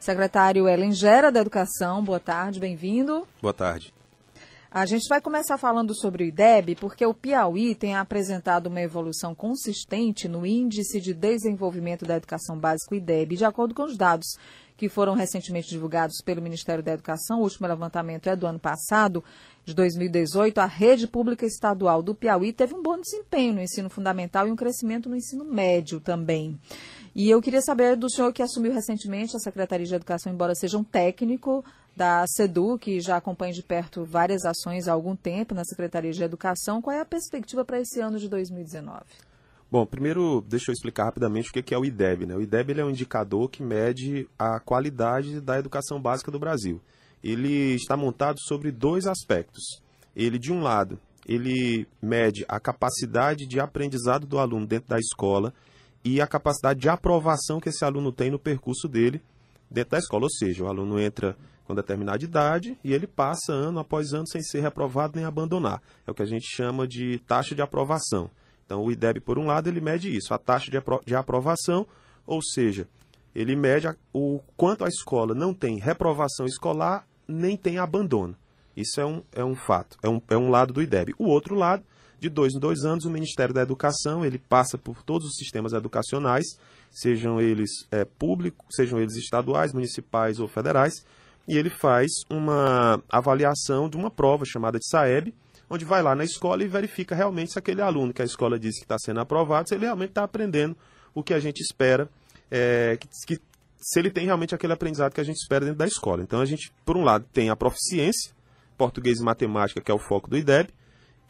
Secretário Ellen Gera da Educação, boa tarde, bem-vindo. Boa tarde. A gente vai começar falando sobre o IDEB, porque o Piauí tem apresentado uma evolução consistente no Índice de Desenvolvimento da Educação Básica, IDEB, de acordo com os dados que foram recentemente divulgados pelo Ministério da Educação. O último levantamento é do ano passado, de 2018. A rede pública estadual do Piauí teve um bom desempenho no ensino fundamental e um crescimento no ensino médio também. E eu queria saber do senhor que assumiu recentemente a Secretaria de Educação, embora seja um técnico, da SEDU, que já acompanha de perto várias ações há algum tempo na Secretaria de Educação. Qual é a perspectiva para esse ano de 2019? Bom, primeiro deixa eu explicar rapidamente o que é o IDEB. Né? O IDEB é um indicador que mede a qualidade da educação básica do Brasil. Ele está montado sobre dois aspectos. Ele, de um lado, ele mede a capacidade de aprendizado do aluno dentro da escola e a capacidade de aprovação que esse aluno tem no percurso dele dentro da escola. Ou seja, o aluno entra com determinada idade e ele passa ano após ano sem ser reprovado nem abandonar. É o que a gente chama de taxa de aprovação. Então, o IDEB, por um lado, ele mede isso, a taxa de, apro de aprovação, ou seja, ele mede o quanto a escola não tem reprovação escolar nem tem abandono. Isso é um, é um fato, é um, é um lado do IDEB. O outro lado, de dois em dois anos, o Ministério da Educação ele passa por todos os sistemas educacionais, sejam eles é, públicos, sejam eles estaduais, municipais ou federais, e ele faz uma avaliação de uma prova chamada de SAEB, onde vai lá na escola e verifica realmente se aquele aluno que a escola diz que está sendo aprovado, se ele realmente está aprendendo o que a gente espera, é, que, que, se ele tem realmente aquele aprendizado que a gente espera dentro da escola. Então a gente, por um lado, tem a proficiência, português e matemática, que é o foco do IDEB,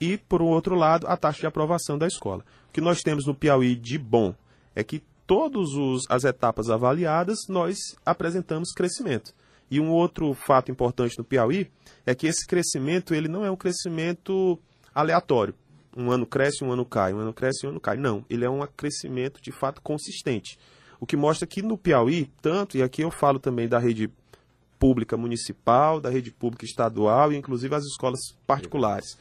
e, por outro lado, a taxa de aprovação da escola. O que nós temos no Piauí de bom é que todas as etapas avaliadas nós apresentamos crescimento. E um outro fato importante no Piauí é que esse crescimento ele não é um crescimento aleatório. Um ano cresce, um ano cai, um ano cresce, um ano cai. Não, ele é um crescimento de fato consistente. O que mostra que no Piauí, tanto, e aqui eu falo também da rede pública municipal, da rede pública estadual e inclusive as escolas particulares.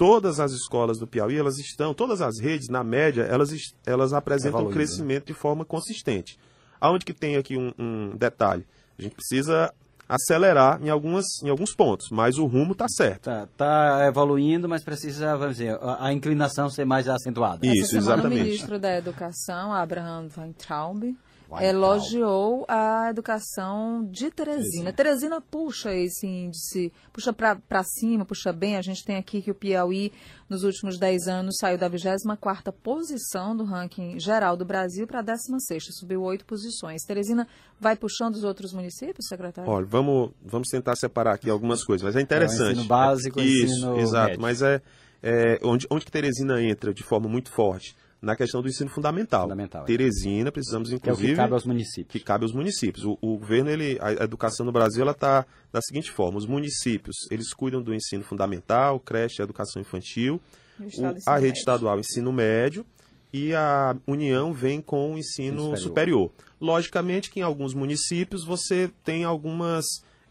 Todas as escolas do Piauí, elas estão, todas as redes, na média, elas, elas apresentam um né? crescimento de forma consistente. Aonde que tem aqui um, um detalhe? A gente precisa acelerar em, algumas, em alguns pontos, mas o rumo está certo. Está tá evoluindo, mas precisa, vamos dizer, a, a inclinação ser mais acentuada. Isso, exatamente. O ministro da Educação, Abraham Weintraub, elogiou a educação de Teresina. Teresina puxa esse índice, puxa para cima, puxa bem. A gente tem aqui que o Piauí, nos últimos 10 anos, saiu da 24ª posição do ranking geral do Brasil para a 16ª, subiu oito posições. Teresina vai puxando os outros municípios, secretário? Olha, vamos, vamos tentar separar aqui algumas coisas, mas é interessante. É ensino básico, Isso, ensino exato, médio. mas é, é onde, onde que Teresina entra de forma muito forte? Na questão do ensino fundamental. fundamental é. Teresina, precisamos inclusive... Que é o que cabe aos municípios. Que cabe aos municípios. O, o governo, ele, a educação no Brasil, ela está da seguinte forma, os municípios, eles cuidam do ensino fundamental, creche, educação infantil, o, a rede estadual, ensino médio, e a União vem com o ensino superior. superior. Logicamente que em alguns municípios você tem algumas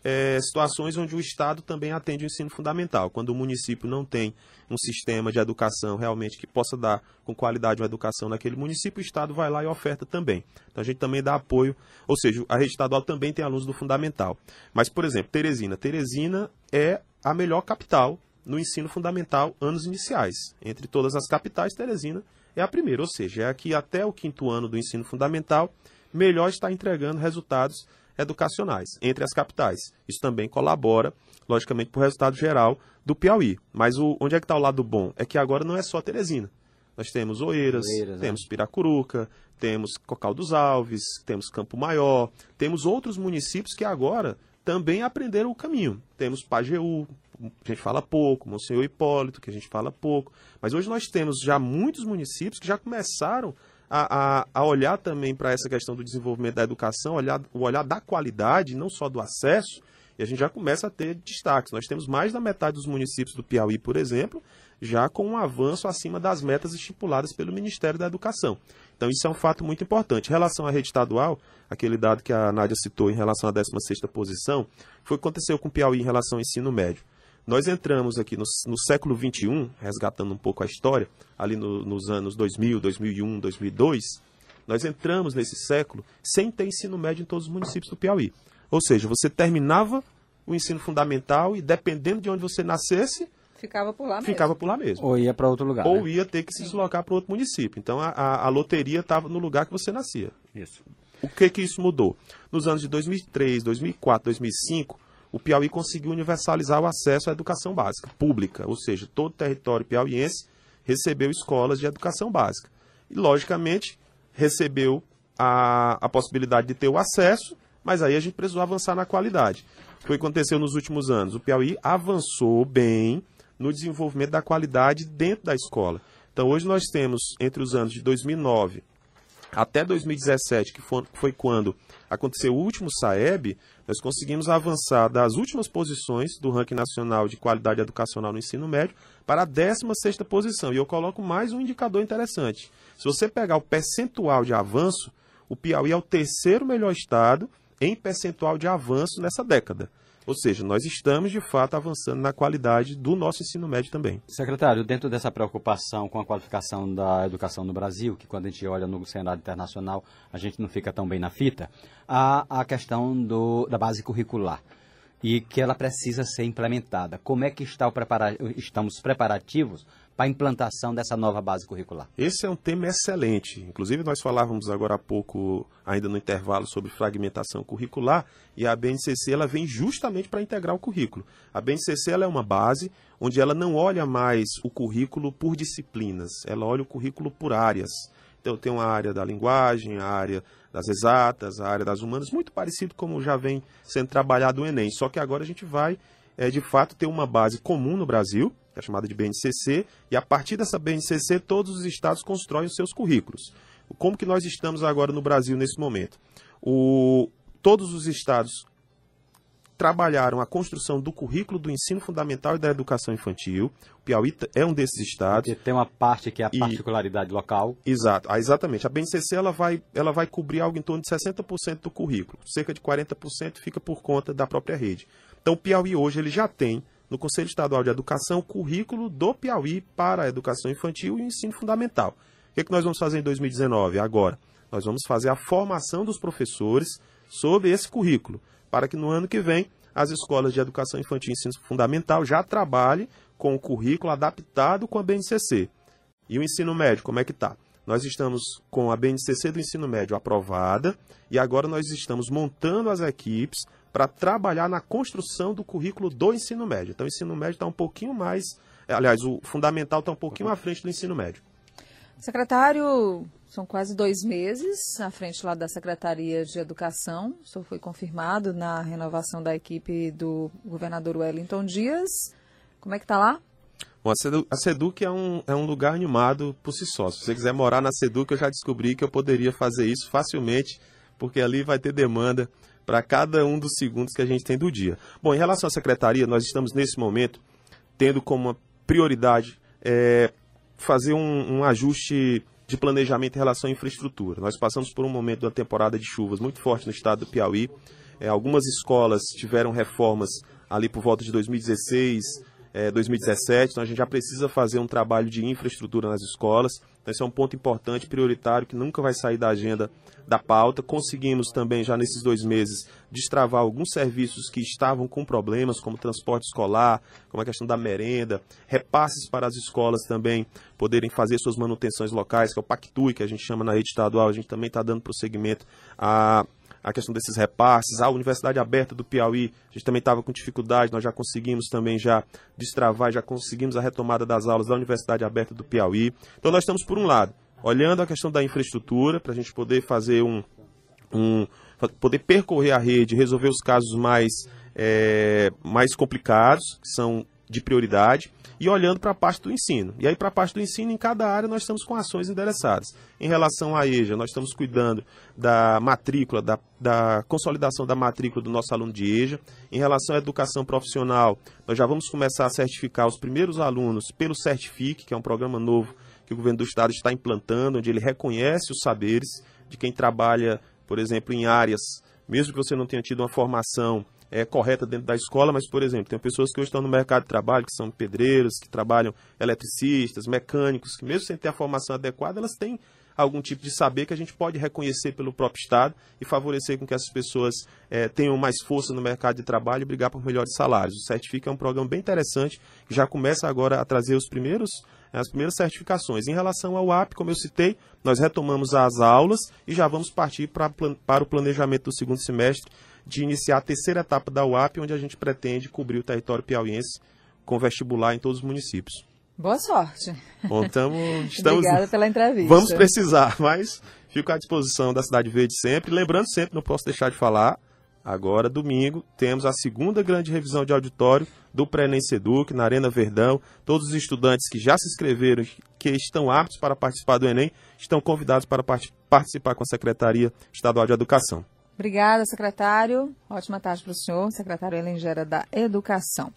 é, situações onde o Estado também atende o ensino fundamental. Quando o município não tem um sistema de educação realmente que possa dar com qualidade uma educação naquele município, o Estado vai lá e oferta também. Então a gente também dá apoio, ou seja, a rede estadual também tem alunos do fundamental. Mas, por exemplo, Teresina. Teresina é a melhor capital no ensino fundamental anos iniciais. Entre todas as capitais, Teresina é a primeira, ou seja, é a que até o quinto ano do ensino fundamental melhor está entregando resultados educacionais entre as capitais. Isso também colabora, logicamente, para o resultado geral do Piauí. Mas o, onde é que está o lado bom? É que agora não é só Teresina. Nós temos Oeiras, Oeiras temos é. Piracuruca, temos Cocal dos Alves, temos Campo Maior, temos outros municípios que agora também aprenderam o caminho. Temos Pajeú, a gente fala pouco, Monsenhor Hipólito, que a gente fala pouco. Mas hoje nós temos já muitos municípios que já começaram a, a, a olhar também para essa questão do desenvolvimento da educação, olhar, o olhar da qualidade, não só do acesso, e a gente já começa a ter destaques. Nós temos mais da metade dos municípios do Piauí, por exemplo, já com um avanço acima das metas estipuladas pelo Ministério da Educação. Então, isso é um fato muito importante. Em relação à rede estadual, aquele dado que a Nádia citou em relação à 16ª posição, foi o que aconteceu com o Piauí em relação ao ensino médio. Nós entramos aqui no, no século XXI, resgatando um pouco a história, ali no, nos anos 2000, 2001, 2002, Nós entramos nesse século sem ter ensino médio em todos os municípios do Piauí. Ou seja, você terminava o ensino fundamental e dependendo de onde você nascesse, ficava por lá mesmo. Ficava por lá mesmo. Ou ia para outro lugar. Ou né? ia ter que se deslocar para outro município. Então a, a, a loteria estava no lugar que você nascia. Isso. O que que isso mudou? Nos anos de 2003, 2004, 2005, o Piauí conseguiu universalizar o acesso à educação básica pública, ou seja, todo o território piauiense recebeu escolas de educação básica. E, logicamente, recebeu a, a possibilidade de ter o acesso, mas aí a gente precisou avançar na qualidade. O que aconteceu nos últimos anos? O Piauí avançou bem no desenvolvimento da qualidade dentro da escola. Então, hoje nós temos, entre os anos de 2009 até 2017, que foi, quando aconteceu o último SAEB, nós conseguimos avançar das últimas posições do ranking nacional de qualidade educacional no ensino médio para a 16 posição. E eu coloco mais um indicador interessante. Se você pegar o percentual de avanço, o Piauí é o terceiro melhor estado em percentual de avanço nessa década. Ou seja, nós estamos de fato avançando na qualidade do nosso ensino médio também. Secretário, dentro dessa preocupação com a qualificação da educação no Brasil, que quando a gente olha no cenário internacional a gente não fica tão bem na fita, há a questão do, da base curricular e que ela precisa ser implementada. Como é que está prepara estamos preparativos para a implantação dessa nova base curricular? Esse é um tema excelente. Inclusive, nós falávamos agora há pouco, ainda no intervalo, sobre fragmentação curricular, e a BNCC ela vem justamente para integrar o currículo. A BNCC ela é uma base onde ela não olha mais o currículo por disciplinas, ela olha o currículo por áreas. Então, tem uma área da linguagem, a área das exatas, a área das humanas, muito parecido como já vem sendo trabalhado o Enem. Só que agora a gente vai, é, de fato, ter uma base comum no Brasil, que é chamada de BNCC, e a partir dessa BNCC todos os estados constroem os seus currículos. Como que nós estamos agora no Brasil nesse momento? O, todos os estados trabalharam a construção do currículo do ensino fundamental e da educação infantil. O Piauí é um desses estados. Porque tem uma parte que é a particularidade e, local. Exato, ah, exatamente. A BNCC ela vai, ela vai cobrir algo em torno de 60% do currículo. Cerca de 40% fica por conta da própria rede. Então o Piauí hoje ele já tem no Conselho Estadual de Educação o currículo do Piauí para a educação infantil e o ensino fundamental. O que, é que nós vamos fazer em 2019? Agora, nós vamos fazer a formação dos professores sobre esse currículo para que no ano que vem as escolas de educação infantil e ensino fundamental já trabalhem com o currículo adaptado com a BNCC. E o ensino médio, como é que está? Nós estamos com a BNCC do ensino médio aprovada e agora nós estamos montando as equipes para trabalhar na construção do currículo do ensino médio. Então, o ensino médio está um pouquinho mais. Aliás, o fundamental está um pouquinho à frente do ensino médio. Secretário, são quase dois meses à frente lá da Secretaria de Educação. Isso foi confirmado na renovação da equipe do governador Wellington Dias. Como é que está lá? Bom, a SEDUC é um, é um lugar animado por si só. Se você quiser morar na SEDUC, eu já descobri que eu poderia fazer isso facilmente, porque ali vai ter demanda para cada um dos segundos que a gente tem do dia. Bom, em relação à secretaria, nós estamos nesse momento tendo como prioridade é, fazer um, um ajuste de planejamento em relação à infraestrutura. Nós passamos por um momento da temporada de chuvas muito forte no estado do Piauí. É, algumas escolas tiveram reformas ali por volta de 2016, é, 2017. Então a gente já precisa fazer um trabalho de infraestrutura nas escolas. Então, esse é um ponto importante, prioritário, que nunca vai sair da agenda da pauta. Conseguimos também, já nesses dois meses, destravar alguns serviços que estavam com problemas, como transporte escolar, como a questão da merenda, repasses para as escolas também poderem fazer suas manutenções locais, que é o Pactui, que a gente chama na rede estadual. A gente também está dando prosseguimento a a questão desses repasses, a Universidade Aberta do Piauí, a gente também estava com dificuldade, nós já conseguimos também já destravar, já conseguimos a retomada das aulas da Universidade Aberta do Piauí. Então nós estamos, por um lado, olhando a questão da infraestrutura, para a gente poder fazer um, um, poder percorrer a rede, resolver os casos mais, é, mais complicados, que são de prioridade e olhando para a parte do ensino. E aí, para a parte do ensino, em cada área, nós estamos com ações endereçadas. Em relação à EJA, nós estamos cuidando da matrícula, da, da consolidação da matrícula do nosso aluno de EJA. Em relação à educação profissional, nós já vamos começar a certificar os primeiros alunos pelo Certifique, que é um programa novo que o governo do estado está implantando, onde ele reconhece os saberes de quem trabalha, por exemplo, em áreas, mesmo que você não tenha tido uma formação é, correta dentro da escola, mas, por exemplo, tem pessoas que hoje estão no mercado de trabalho, que são pedreiros, que trabalham eletricistas, mecânicos, que mesmo sem ter a formação adequada, elas têm algum tipo de saber que a gente pode reconhecer pelo próprio Estado e favorecer com que essas pessoas é, tenham mais força no mercado de trabalho e brigar por melhores salários. O Certifica é um programa bem interessante que já começa agora a trazer os primeiros as primeiras certificações. Em relação ao AP, como eu citei, nós retomamos as aulas e já vamos partir pra, para o planejamento do segundo semestre de iniciar a terceira etapa da UAP, onde a gente pretende cobrir o território piauiense com vestibular em todos os municípios. Boa sorte. Bom, tamo, estamos, Obrigada pela entrevista. Vamos precisar, mas fico à disposição da Cidade Verde sempre. Lembrando sempre, não posso deixar de falar, agora, domingo, temos a segunda grande revisão de auditório do Pré-ENEM Seduc, na Arena Verdão. Todos os estudantes que já se inscreveram, que estão aptos para participar do Enem, estão convidados para participar com a Secretaria Estadual de Educação. Obrigada, secretário. Ótima tarde para o senhor, secretário Elengera da Educação.